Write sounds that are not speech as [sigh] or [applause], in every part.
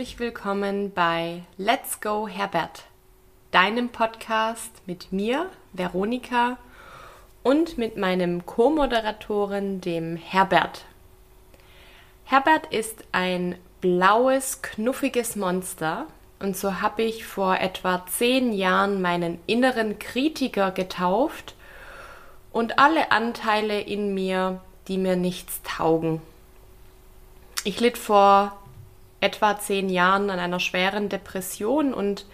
herzlich willkommen bei Let's Go Herbert, deinem Podcast mit mir, Veronika, und mit meinem Co-Moderatoren, dem Herbert. Herbert ist ein blaues, knuffiges Monster und so habe ich vor etwa zehn Jahren meinen inneren Kritiker getauft und alle Anteile in mir, die mir nichts taugen. Ich litt vor etwa zehn Jahren an einer schweren Depression und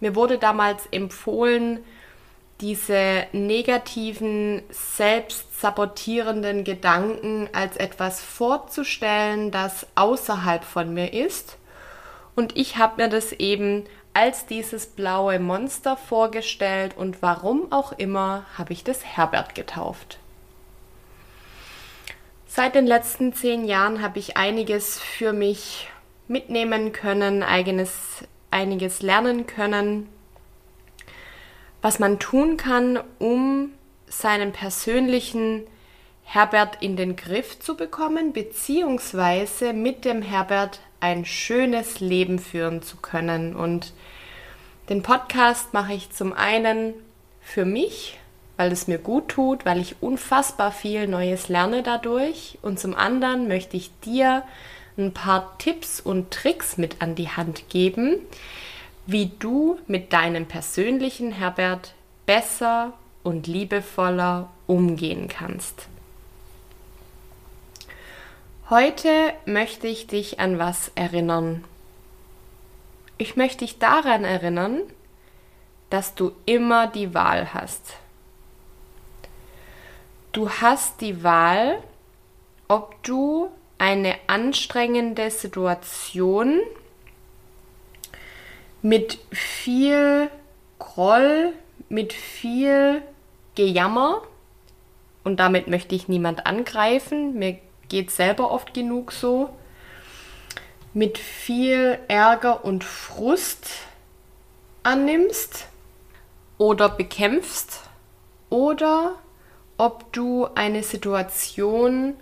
mir wurde damals empfohlen, diese negativen, selbstsabotierenden Gedanken als etwas vorzustellen, das außerhalb von mir ist. Und ich habe mir das eben als dieses blaue Monster vorgestellt und warum auch immer habe ich das Herbert getauft. Seit den letzten zehn Jahren habe ich einiges für mich mitnehmen können, eigenes, einiges lernen können, was man tun kann, um seinen persönlichen Herbert in den Griff zu bekommen, beziehungsweise mit dem Herbert ein schönes Leben führen zu können. Und den Podcast mache ich zum einen für mich, weil es mir gut tut, weil ich unfassbar viel Neues lerne dadurch. Und zum anderen möchte ich dir ein paar Tipps und Tricks mit an die Hand geben, wie du mit deinem persönlichen Herbert besser und liebevoller umgehen kannst. Heute möchte ich dich an was erinnern. Ich möchte dich daran erinnern, dass du immer die Wahl hast. Du hast die Wahl, ob du eine anstrengende Situation mit viel Groll, mit viel Gejammer. Und damit möchte ich niemand angreifen. Mir geht selber oft genug so. Mit viel Ärger und Frust annimmst oder bekämpfst oder ob du eine Situation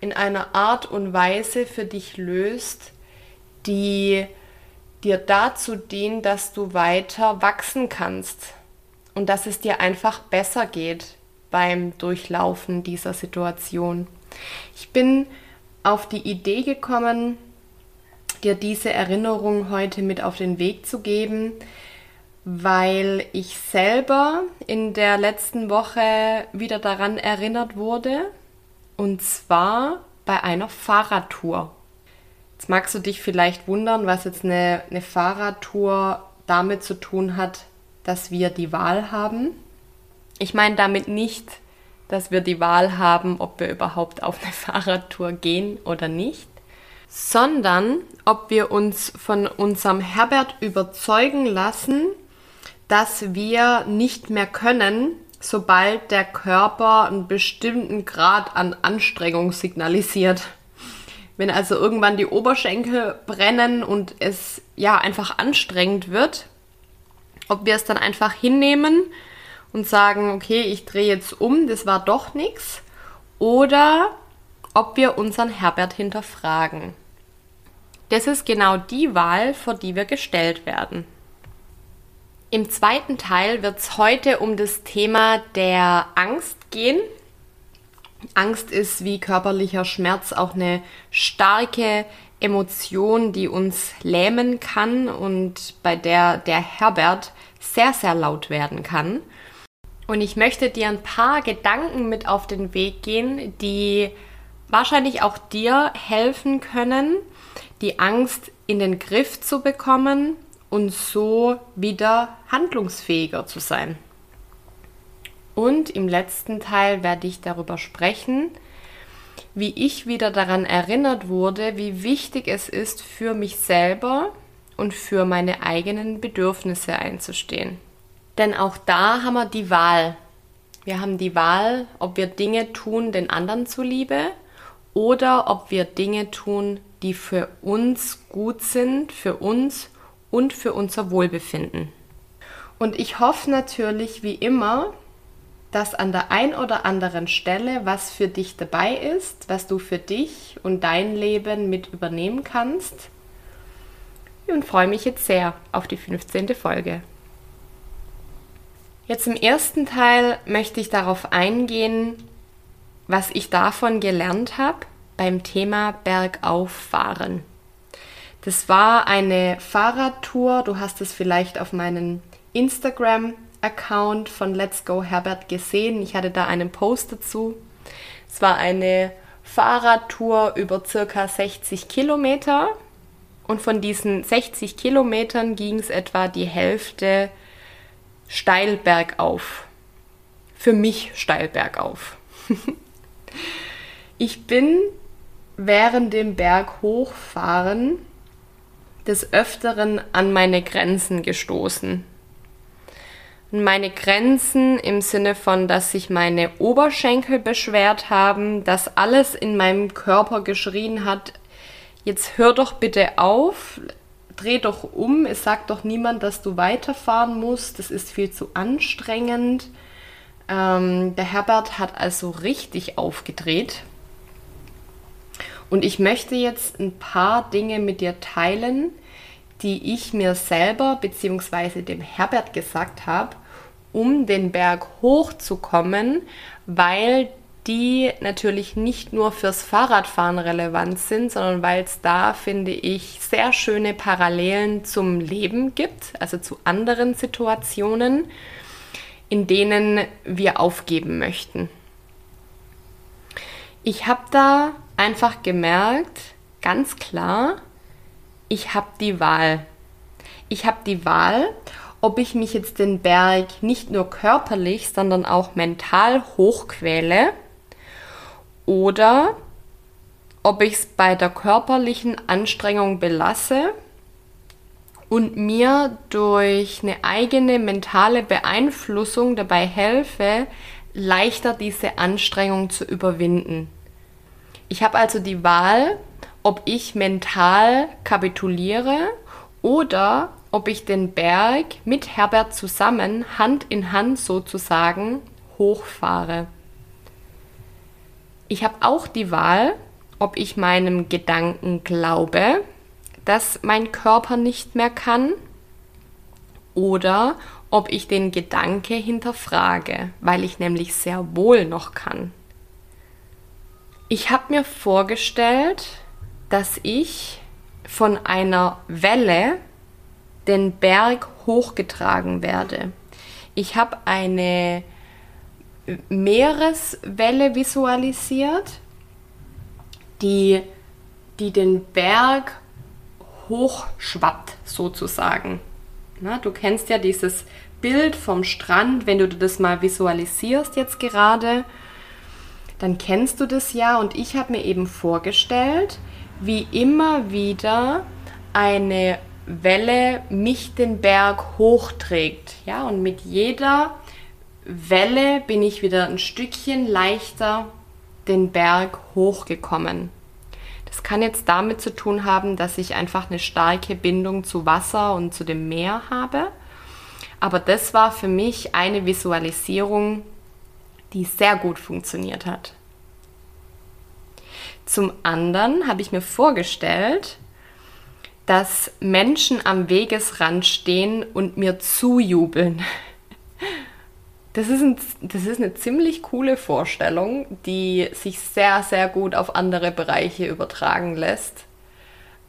in einer Art und Weise für dich löst, die dir dazu dient, dass du weiter wachsen kannst und dass es dir einfach besser geht beim Durchlaufen dieser Situation. Ich bin auf die Idee gekommen, dir diese Erinnerung heute mit auf den Weg zu geben, weil ich selber in der letzten Woche wieder daran erinnert wurde, und zwar bei einer Fahrradtour. Jetzt magst du dich vielleicht wundern, was jetzt eine, eine Fahrradtour damit zu tun hat, dass wir die Wahl haben. Ich meine damit nicht, dass wir die Wahl haben, ob wir überhaupt auf eine [laughs] Fahrradtour gehen oder nicht, sondern ob wir uns von unserem Herbert überzeugen lassen, dass wir nicht mehr können, sobald der Körper einen bestimmten Grad an Anstrengung signalisiert. Wenn also irgendwann die Oberschenkel brennen und es ja einfach anstrengend wird, ob wir es dann einfach hinnehmen und sagen, okay, ich drehe jetzt um, das war doch nichts, oder ob wir unseren Herbert hinterfragen. Das ist genau die Wahl, vor die wir gestellt werden. Im zweiten Teil wird es heute um das Thema der Angst gehen. Angst ist wie körperlicher Schmerz auch eine starke Emotion, die uns lähmen kann und bei der der Herbert sehr, sehr laut werden kann. Und ich möchte dir ein paar Gedanken mit auf den Weg gehen, die wahrscheinlich auch dir helfen können, die Angst in den Griff zu bekommen und so wieder handlungsfähiger zu sein. Und im letzten Teil werde ich darüber sprechen, wie ich wieder daran erinnert wurde, wie wichtig es ist, für mich selber und für meine eigenen Bedürfnisse einzustehen. Denn auch da haben wir die Wahl. Wir haben die Wahl, ob wir Dinge tun den anderen zuliebe oder ob wir Dinge tun, die für uns gut sind, für uns und für unser Wohlbefinden. Und ich hoffe natürlich wie immer, dass an der ein oder anderen Stelle was für dich dabei ist, was du für dich und dein Leben mit übernehmen kannst. und freue mich jetzt sehr auf die 15. Folge. Jetzt im ersten Teil möchte ich darauf eingehen, was ich davon gelernt habe beim Thema Bergauffahren. Das war eine Fahrradtour, du hast es vielleicht auf meinen Instagram-Account von Let's Go Herbert gesehen. Ich hatte da einen Post dazu. Es war eine Fahrradtour über circa 60 Kilometer und von diesen 60 Kilometern ging es etwa die Hälfte steil bergauf. Für mich steil bergauf. [laughs] ich bin während dem Berg hochfahren des Öfteren an meine Grenzen gestoßen. Meine Grenzen im Sinne von, dass sich meine Oberschenkel beschwert haben, dass alles in meinem Körper geschrien hat, jetzt hör doch bitte auf, dreh doch um, es sagt doch niemand, dass du weiterfahren musst, das ist viel zu anstrengend. Ähm, der Herbert hat also richtig aufgedreht. Und ich möchte jetzt ein paar Dinge mit dir teilen, die ich mir selber bzw. dem Herbert gesagt habe, um den Berg hochzukommen, weil die natürlich nicht nur fürs Fahrradfahren relevant sind, sondern weil es da, finde ich, sehr schöne Parallelen zum Leben gibt, also zu anderen Situationen, in denen wir aufgeben möchten. Ich habe da einfach gemerkt, ganz klar, ich habe die Wahl. Ich habe die Wahl, ob ich mich jetzt den Berg nicht nur körperlich, sondern auch mental hochquäle oder ob ich es bei der körperlichen Anstrengung belasse und mir durch eine eigene mentale Beeinflussung dabei helfe, leichter diese Anstrengung zu überwinden. Ich habe also die Wahl, ob ich mental kapituliere oder ob ich den Berg mit Herbert zusammen Hand in Hand sozusagen hochfahre. Ich habe auch die Wahl, ob ich meinem Gedanken glaube, dass mein Körper nicht mehr kann oder ob ich den Gedanke hinterfrage, weil ich nämlich sehr wohl noch kann. Ich habe mir vorgestellt, dass ich von einer Welle den Berg hochgetragen werde. Ich habe eine Meereswelle visualisiert, die, die den Berg hochschwappt sozusagen. Na, du kennst ja dieses Bild vom Strand, wenn du das mal visualisierst jetzt gerade, dann kennst du das ja und ich habe mir eben vorgestellt, wie immer wieder eine Welle mich den Berg hochträgt. Ja, und mit jeder Welle bin ich wieder ein Stückchen leichter den Berg hochgekommen. Das kann jetzt damit zu tun haben, dass ich einfach eine starke Bindung zu Wasser und zu dem Meer habe. Aber das war für mich eine Visualisierung, die sehr gut funktioniert hat. Zum anderen habe ich mir vorgestellt, dass Menschen am Wegesrand stehen und mir zujubeln. Das ist, ein, das ist eine ziemlich coole Vorstellung, die sich sehr, sehr gut auf andere Bereiche übertragen lässt.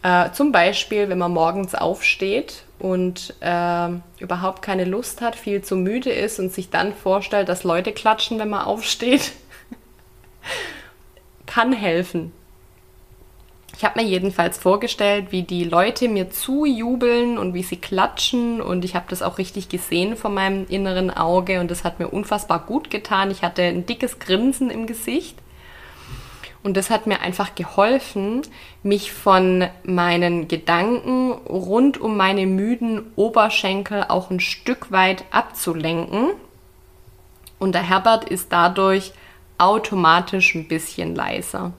Äh, zum Beispiel, wenn man morgens aufsteht und äh, überhaupt keine Lust hat, viel zu müde ist und sich dann vorstellt, dass Leute klatschen, wenn man aufsteht. [laughs] Kann helfen. Ich habe mir jedenfalls vorgestellt, wie die Leute mir zujubeln und wie sie klatschen und ich habe das auch richtig gesehen vor meinem inneren Auge und das hat mir unfassbar gut getan. Ich hatte ein dickes Grinsen im Gesicht und das hat mir einfach geholfen, mich von meinen Gedanken rund um meine müden Oberschenkel auch ein Stück weit abzulenken. Und der Herbert ist dadurch automatisch ein bisschen leiser.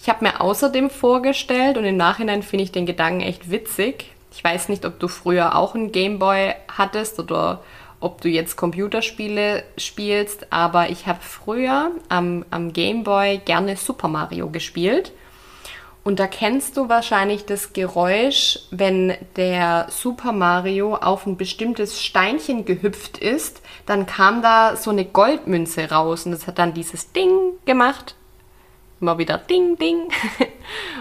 Ich habe mir außerdem vorgestellt und im Nachhinein finde ich den Gedanken echt witzig. Ich weiß nicht, ob du früher auch einen Gameboy hattest oder ob du jetzt Computerspiele spielst, aber ich habe früher am, am Gameboy gerne Super Mario gespielt. Und da kennst du wahrscheinlich das Geräusch, wenn der Super Mario auf ein bestimmtes Steinchen gehüpft ist, dann kam da so eine Goldmünze raus und das hat dann dieses Ding gemacht. Immer wieder Ding, Ding.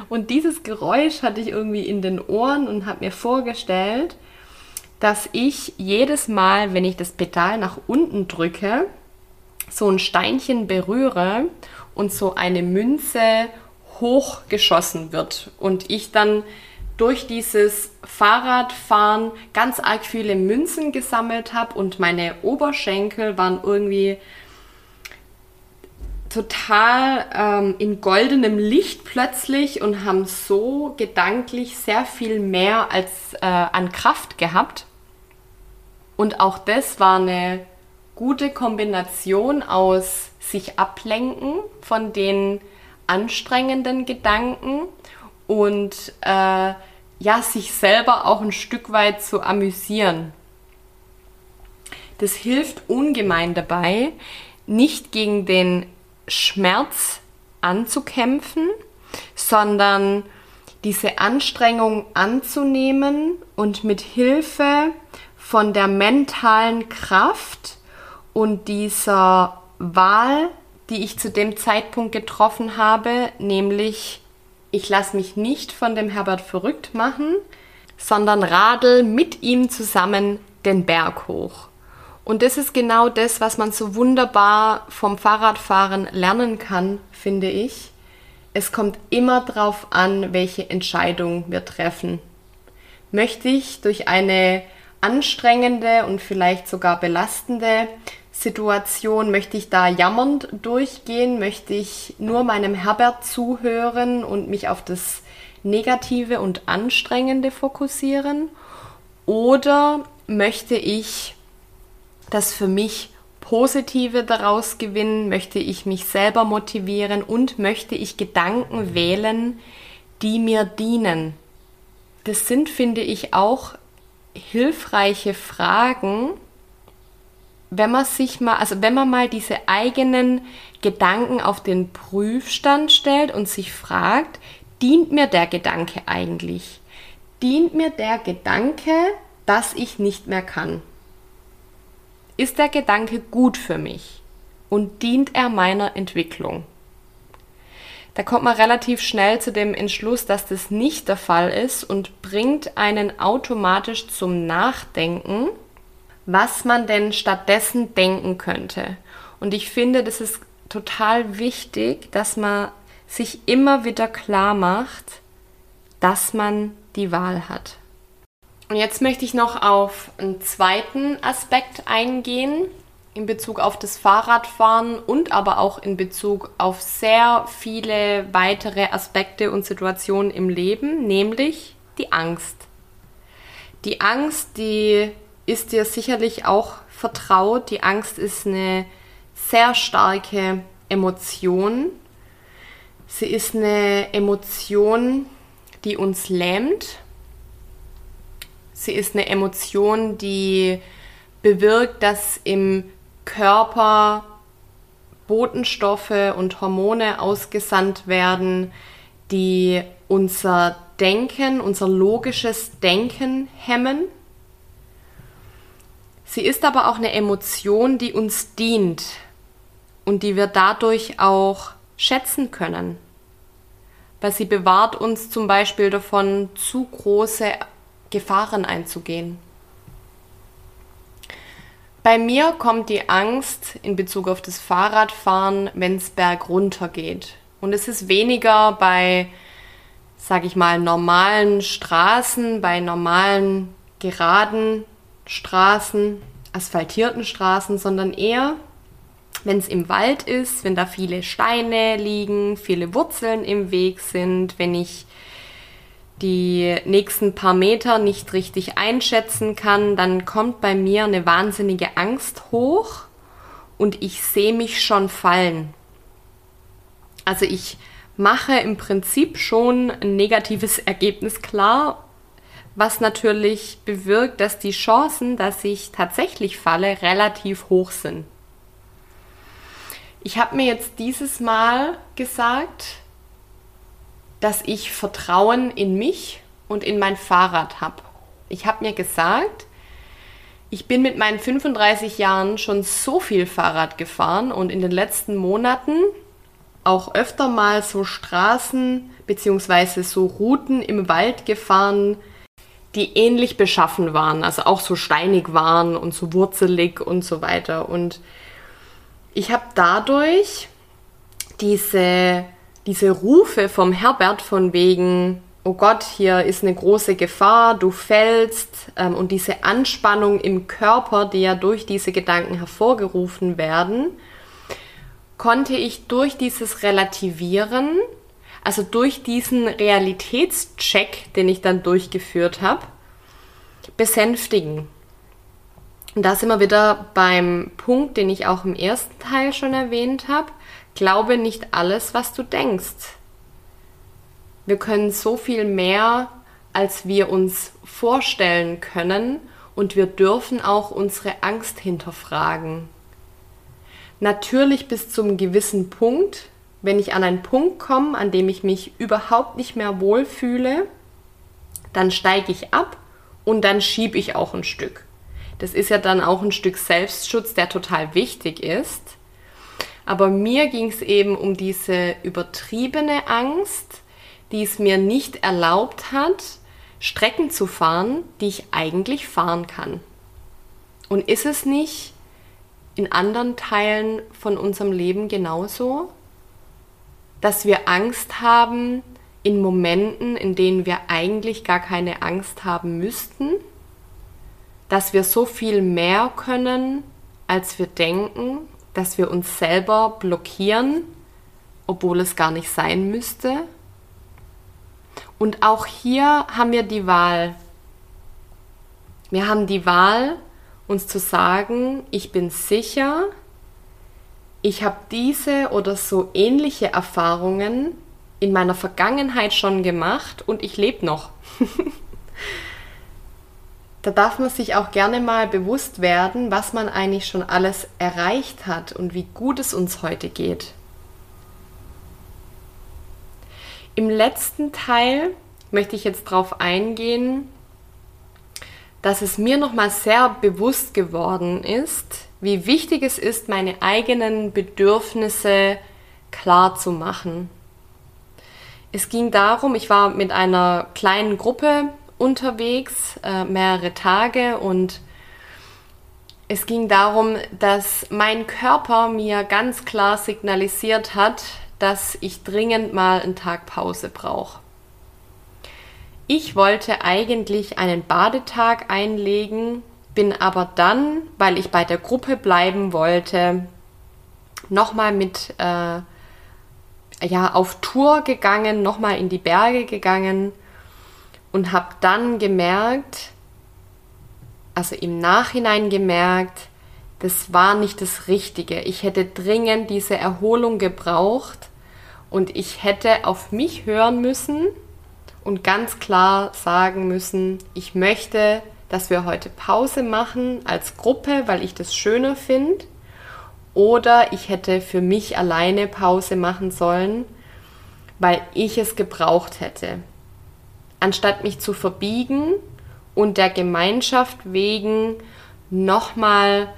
Und dieses Geräusch hatte ich irgendwie in den Ohren und habe mir vorgestellt, dass ich jedes Mal, wenn ich das Pedal nach unten drücke, so ein Steinchen berühre und so eine Münze hochgeschossen wird und ich dann durch dieses Fahrradfahren ganz arg viele Münzen gesammelt habe und meine Oberschenkel waren irgendwie total ähm, in goldenem Licht plötzlich und haben so gedanklich sehr viel mehr als äh, an Kraft gehabt. Und auch das war eine gute Kombination aus sich ablenken von den anstrengenden Gedanken und äh, ja, sich selber auch ein Stück weit zu amüsieren. Das hilft ungemein dabei, nicht gegen den Schmerz anzukämpfen, sondern diese Anstrengung anzunehmen und mit Hilfe von der mentalen Kraft und dieser Wahl, die ich zu dem Zeitpunkt getroffen habe, nämlich ich lasse mich nicht von dem Herbert verrückt machen, sondern radel mit ihm zusammen den Berg hoch. Und das ist genau das, was man so wunderbar vom Fahrradfahren lernen kann, finde ich. Es kommt immer darauf an, welche Entscheidung wir treffen. Möchte ich durch eine anstrengende und vielleicht sogar belastende Situation, möchte ich da jammernd durchgehen? Möchte ich nur meinem Herbert zuhören und mich auf das Negative und Anstrengende fokussieren? Oder möchte ich das für mich Positive daraus gewinnen, möchte ich mich selber motivieren und möchte ich Gedanken wählen, die mir dienen. Das sind, finde ich, auch hilfreiche Fragen, wenn man sich mal, also wenn man mal diese eigenen Gedanken auf den Prüfstand stellt und sich fragt, dient mir der Gedanke eigentlich? Dient mir der Gedanke, dass ich nicht mehr kann? Ist der Gedanke gut für mich und dient er meiner Entwicklung? Da kommt man relativ schnell zu dem Entschluss, dass das nicht der Fall ist und bringt einen automatisch zum Nachdenken, was man denn stattdessen denken könnte. Und ich finde, das ist total wichtig, dass man sich immer wieder klar macht, dass man die Wahl hat. Und jetzt möchte ich noch auf einen zweiten Aspekt eingehen in Bezug auf das Fahrradfahren und aber auch in Bezug auf sehr viele weitere Aspekte und Situationen im Leben, nämlich die Angst. Die Angst, die ist dir sicherlich auch vertraut. Die Angst ist eine sehr starke Emotion. Sie ist eine Emotion, die uns lähmt Sie ist eine Emotion, die bewirkt, dass im Körper Botenstoffe und Hormone ausgesandt werden, die unser Denken, unser logisches Denken hemmen. Sie ist aber auch eine Emotion, die uns dient und die wir dadurch auch schätzen können, weil sie bewahrt uns zum Beispiel davon, zu große Gefahren einzugehen. Bei mir kommt die Angst in Bezug auf das Fahrradfahren, wenn es bergunter geht. Und es ist weniger bei, sag ich mal, normalen Straßen, bei normalen geraden Straßen, asphaltierten Straßen, sondern eher, wenn es im Wald ist, wenn da viele Steine liegen, viele Wurzeln im Weg sind, wenn ich die nächsten paar Meter nicht richtig einschätzen kann, dann kommt bei mir eine wahnsinnige Angst hoch und ich sehe mich schon fallen. Also ich mache im Prinzip schon ein negatives Ergebnis klar, was natürlich bewirkt, dass die Chancen, dass ich tatsächlich falle, relativ hoch sind. Ich habe mir jetzt dieses Mal gesagt, dass ich Vertrauen in mich und in mein Fahrrad habe. Ich habe mir gesagt, ich bin mit meinen 35 Jahren schon so viel Fahrrad gefahren und in den letzten Monaten auch öfter mal so Straßen bzw. so Routen im Wald gefahren, die ähnlich beschaffen waren, also auch so steinig waren und so wurzelig und so weiter. Und ich habe dadurch diese, diese Rufe vom Herbert von wegen, oh Gott, hier ist eine große Gefahr, du fällst ähm, und diese Anspannung im Körper, die ja durch diese Gedanken hervorgerufen werden, konnte ich durch dieses Relativieren, also durch diesen Realitätscheck, den ich dann durchgeführt habe, besänftigen. Und da sind wir wieder beim Punkt, den ich auch im ersten Teil schon erwähnt habe. Glaube nicht alles, was du denkst. Wir können so viel mehr, als wir uns vorstellen können und wir dürfen auch unsere Angst hinterfragen. Natürlich bis zum gewissen Punkt, wenn ich an einen Punkt komme, an dem ich mich überhaupt nicht mehr wohlfühle, dann steige ich ab und dann schiebe ich auch ein Stück. Das ist ja dann auch ein Stück Selbstschutz, der total wichtig ist. Aber mir ging es eben um diese übertriebene Angst, die es mir nicht erlaubt hat, Strecken zu fahren, die ich eigentlich fahren kann. Und ist es nicht in anderen Teilen von unserem Leben genauso, dass wir Angst haben in Momenten, in denen wir eigentlich gar keine Angst haben müssten? dass wir so viel mehr können, als wir denken, dass wir uns selber blockieren, obwohl es gar nicht sein müsste. Und auch hier haben wir die Wahl. Wir haben die Wahl, uns zu sagen, ich bin sicher, ich habe diese oder so ähnliche Erfahrungen in meiner Vergangenheit schon gemacht und ich lebe noch. [laughs] da darf man sich auch gerne mal bewusst werden, was man eigentlich schon alles erreicht hat und wie gut es uns heute geht. Im letzten Teil möchte ich jetzt darauf eingehen, dass es mir nochmal sehr bewusst geworden ist, wie wichtig es ist, meine eigenen Bedürfnisse klar zu machen. Es ging darum, ich war mit einer kleinen Gruppe unterwegs, äh, mehrere Tage und es ging darum, dass mein Körper mir ganz klar signalisiert hat, dass ich dringend mal einen Tag Pause brauche. Ich wollte eigentlich einen Badetag einlegen, bin aber dann, weil ich bei der Gruppe bleiben wollte, nochmal mit äh, ja, auf Tour gegangen, nochmal in die Berge gegangen und habe dann gemerkt, also im Nachhinein gemerkt, das war nicht das Richtige. Ich hätte dringend diese Erholung gebraucht und ich hätte auf mich hören müssen und ganz klar sagen müssen, ich möchte, dass wir heute Pause machen als Gruppe, weil ich das schöner finde. Oder ich hätte für mich alleine Pause machen sollen, weil ich es gebraucht hätte anstatt mich zu verbiegen und der Gemeinschaft wegen nochmal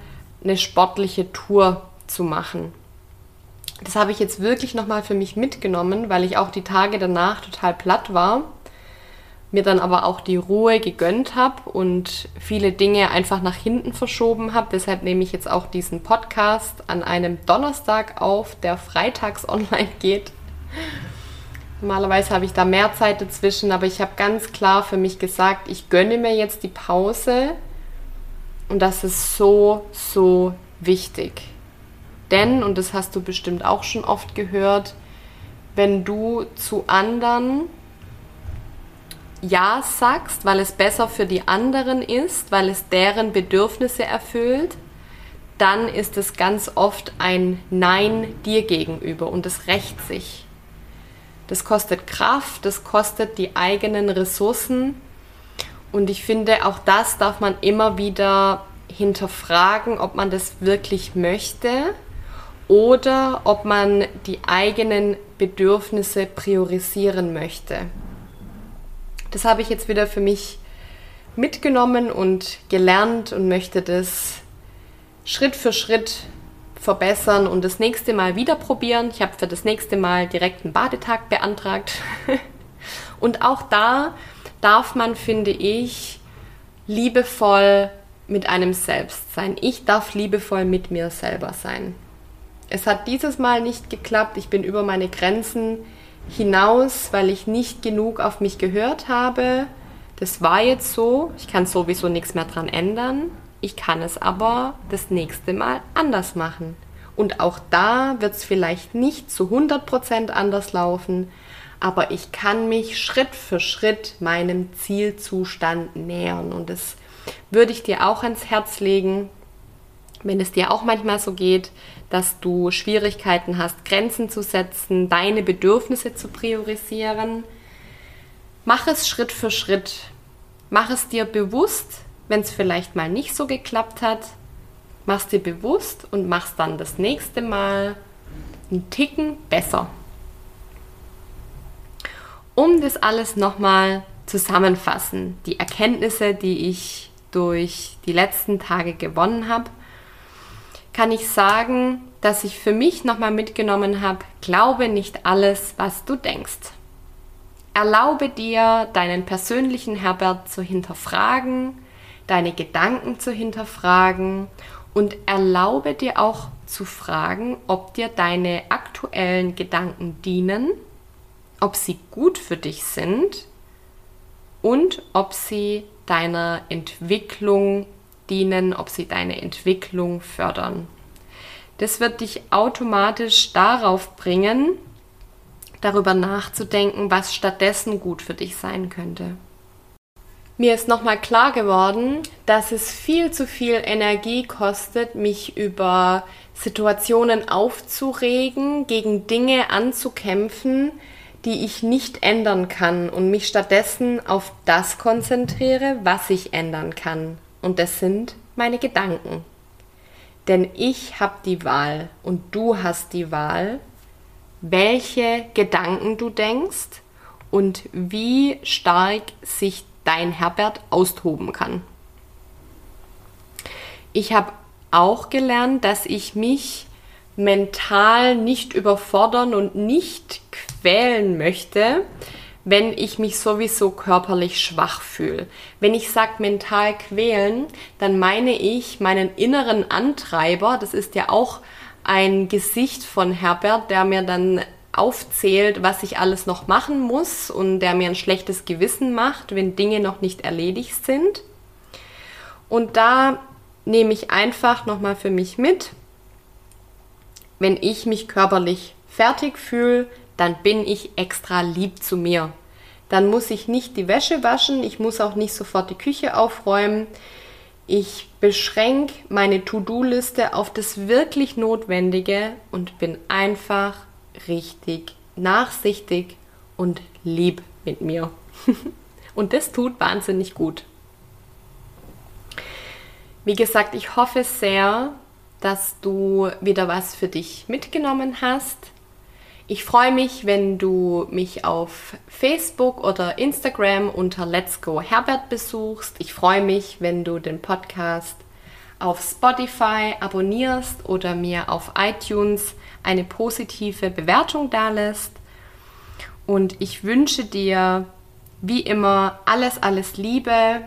eine sportliche Tour zu machen. Das habe ich jetzt wirklich nochmal für mich mitgenommen, weil ich auch die Tage danach total platt war, mir dann aber auch die Ruhe gegönnt habe und viele Dinge einfach nach hinten verschoben habe. Deshalb nehme ich jetzt auch diesen Podcast an einem Donnerstag auf, der freitags [laughs] online geht. Normalerweise habe ich da mehr Zeit dazwischen, aber ich habe ganz klar für mich gesagt, ich gönne mir jetzt die Pause und das ist so, so wichtig. Denn, und das hast du bestimmt auch schon oft gehört, wenn du zu anderen Ja sagst, weil es besser für die anderen ist, weil es deren Bedürfnisse erfüllt, dann ist es ganz oft ein Nein dir gegenüber und es rächt sich. Das kostet Kraft, das kostet die eigenen Ressourcen. Und ich finde, auch das darf man immer wieder hinterfragen, ob man das wirklich möchte oder ob man die eigenen Bedürfnisse priorisieren möchte. Das habe ich jetzt wieder für mich mitgenommen und gelernt und möchte das Schritt für Schritt verbessern und das nächste Mal wieder probieren. Ich habe für das nächste Mal direkt einen Badetag beantragt. [laughs] und auch da darf man, finde ich, liebevoll mit einem selbst sein. Ich darf liebevoll mit mir selber sein. Es hat dieses Mal nicht geklappt. Ich bin über meine Grenzen hinaus, weil ich nicht genug auf mich gehört habe. Das war jetzt so. Ich kann sowieso nichts mehr dran ändern. Ich kann es aber das nächste Mal anders machen. Und auch da wird es vielleicht nicht zu 100% anders laufen, aber ich kann mich Schritt für Schritt meinem Zielzustand nähern. Und das würde ich dir auch ans Herz legen, wenn es dir auch manchmal so geht, dass du Schwierigkeiten hast, Grenzen zu setzen, deine Bedürfnisse zu priorisieren. Mach es Schritt für Schritt. Mach es dir bewusst, wenn es vielleicht mal nicht so geklappt hat. Mach es dir bewusst und mach es dann das nächste Mal einen Ticken besser. Um das alles nochmal zusammenfassen, die Erkenntnisse, die ich durch die letzten Tage gewonnen habe, kann ich sagen, dass ich für mich nochmal mitgenommen habe, glaube nicht alles, was du denkst. Erlaube dir, deinen persönlichen Herbert zu hinterfragen, deine Gedanken zu hinterfragen und erlaube dir auch zu fragen, ob dir deine aktuellen Gedanken dienen, ob sie gut für dich sind und ob sie deiner Entwicklung dienen, ob sie deine Entwicklung fördern. Das wird dich automatisch darauf bringen, darüber nachzudenken, was stattdessen gut für dich sein könnte. Mir ist nochmal klar geworden, dass es viel zu viel Energie kostet, mich über Situationen aufzuregen, gegen Dinge anzukämpfen, die ich nicht ändern kann und mich stattdessen auf das konzentriere, was ich ändern kann. Und das sind meine Gedanken. Denn ich habe die Wahl und du hast die Wahl, welche Gedanken du denkst und wie stark sich dein Herbert austoben kann. Ich habe auch gelernt, dass ich mich mental nicht überfordern und nicht quälen möchte, wenn ich mich sowieso körperlich schwach fühle. Wenn ich sage mental quälen, dann meine ich meinen inneren Antreiber, das ist ja auch ein Gesicht von Herbert, der mir dann aufzählt, was ich alles noch machen muss und der mir ein schlechtes Gewissen macht, wenn Dinge noch nicht erledigt sind. Und da nehme ich einfach nochmal für mich mit, wenn ich mich körperlich fertig fühle, dann bin ich extra lieb zu mir. Dann muss ich nicht die Wäsche waschen, ich muss auch nicht sofort die Küche aufräumen. Ich beschränke meine To-Do-Liste auf das wirklich Notwendige und bin einfach richtig nachsichtig und lieb mit mir. [laughs] und das tut wahnsinnig gut. Wie gesagt, ich hoffe sehr, dass du wieder was für dich mitgenommen hast. Ich freue mich, wenn du mich auf Facebook oder Instagram unter Let's Go Herbert besuchst. Ich freue mich, wenn du den Podcast auf Spotify abonnierst oder mir auf iTunes eine positive Bewertung dalässt. Und ich wünsche dir wie immer alles, alles Liebe.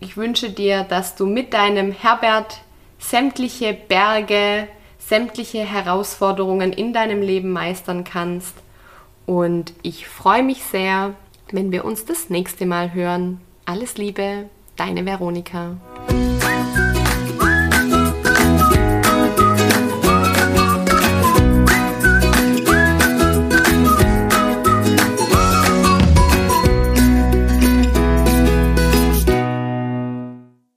Ich wünsche dir, dass du mit deinem Herbert sämtliche Berge, sämtliche Herausforderungen in deinem Leben meistern kannst. Und ich freue mich sehr, wenn wir uns das nächste Mal hören. Alles Liebe, deine Veronika.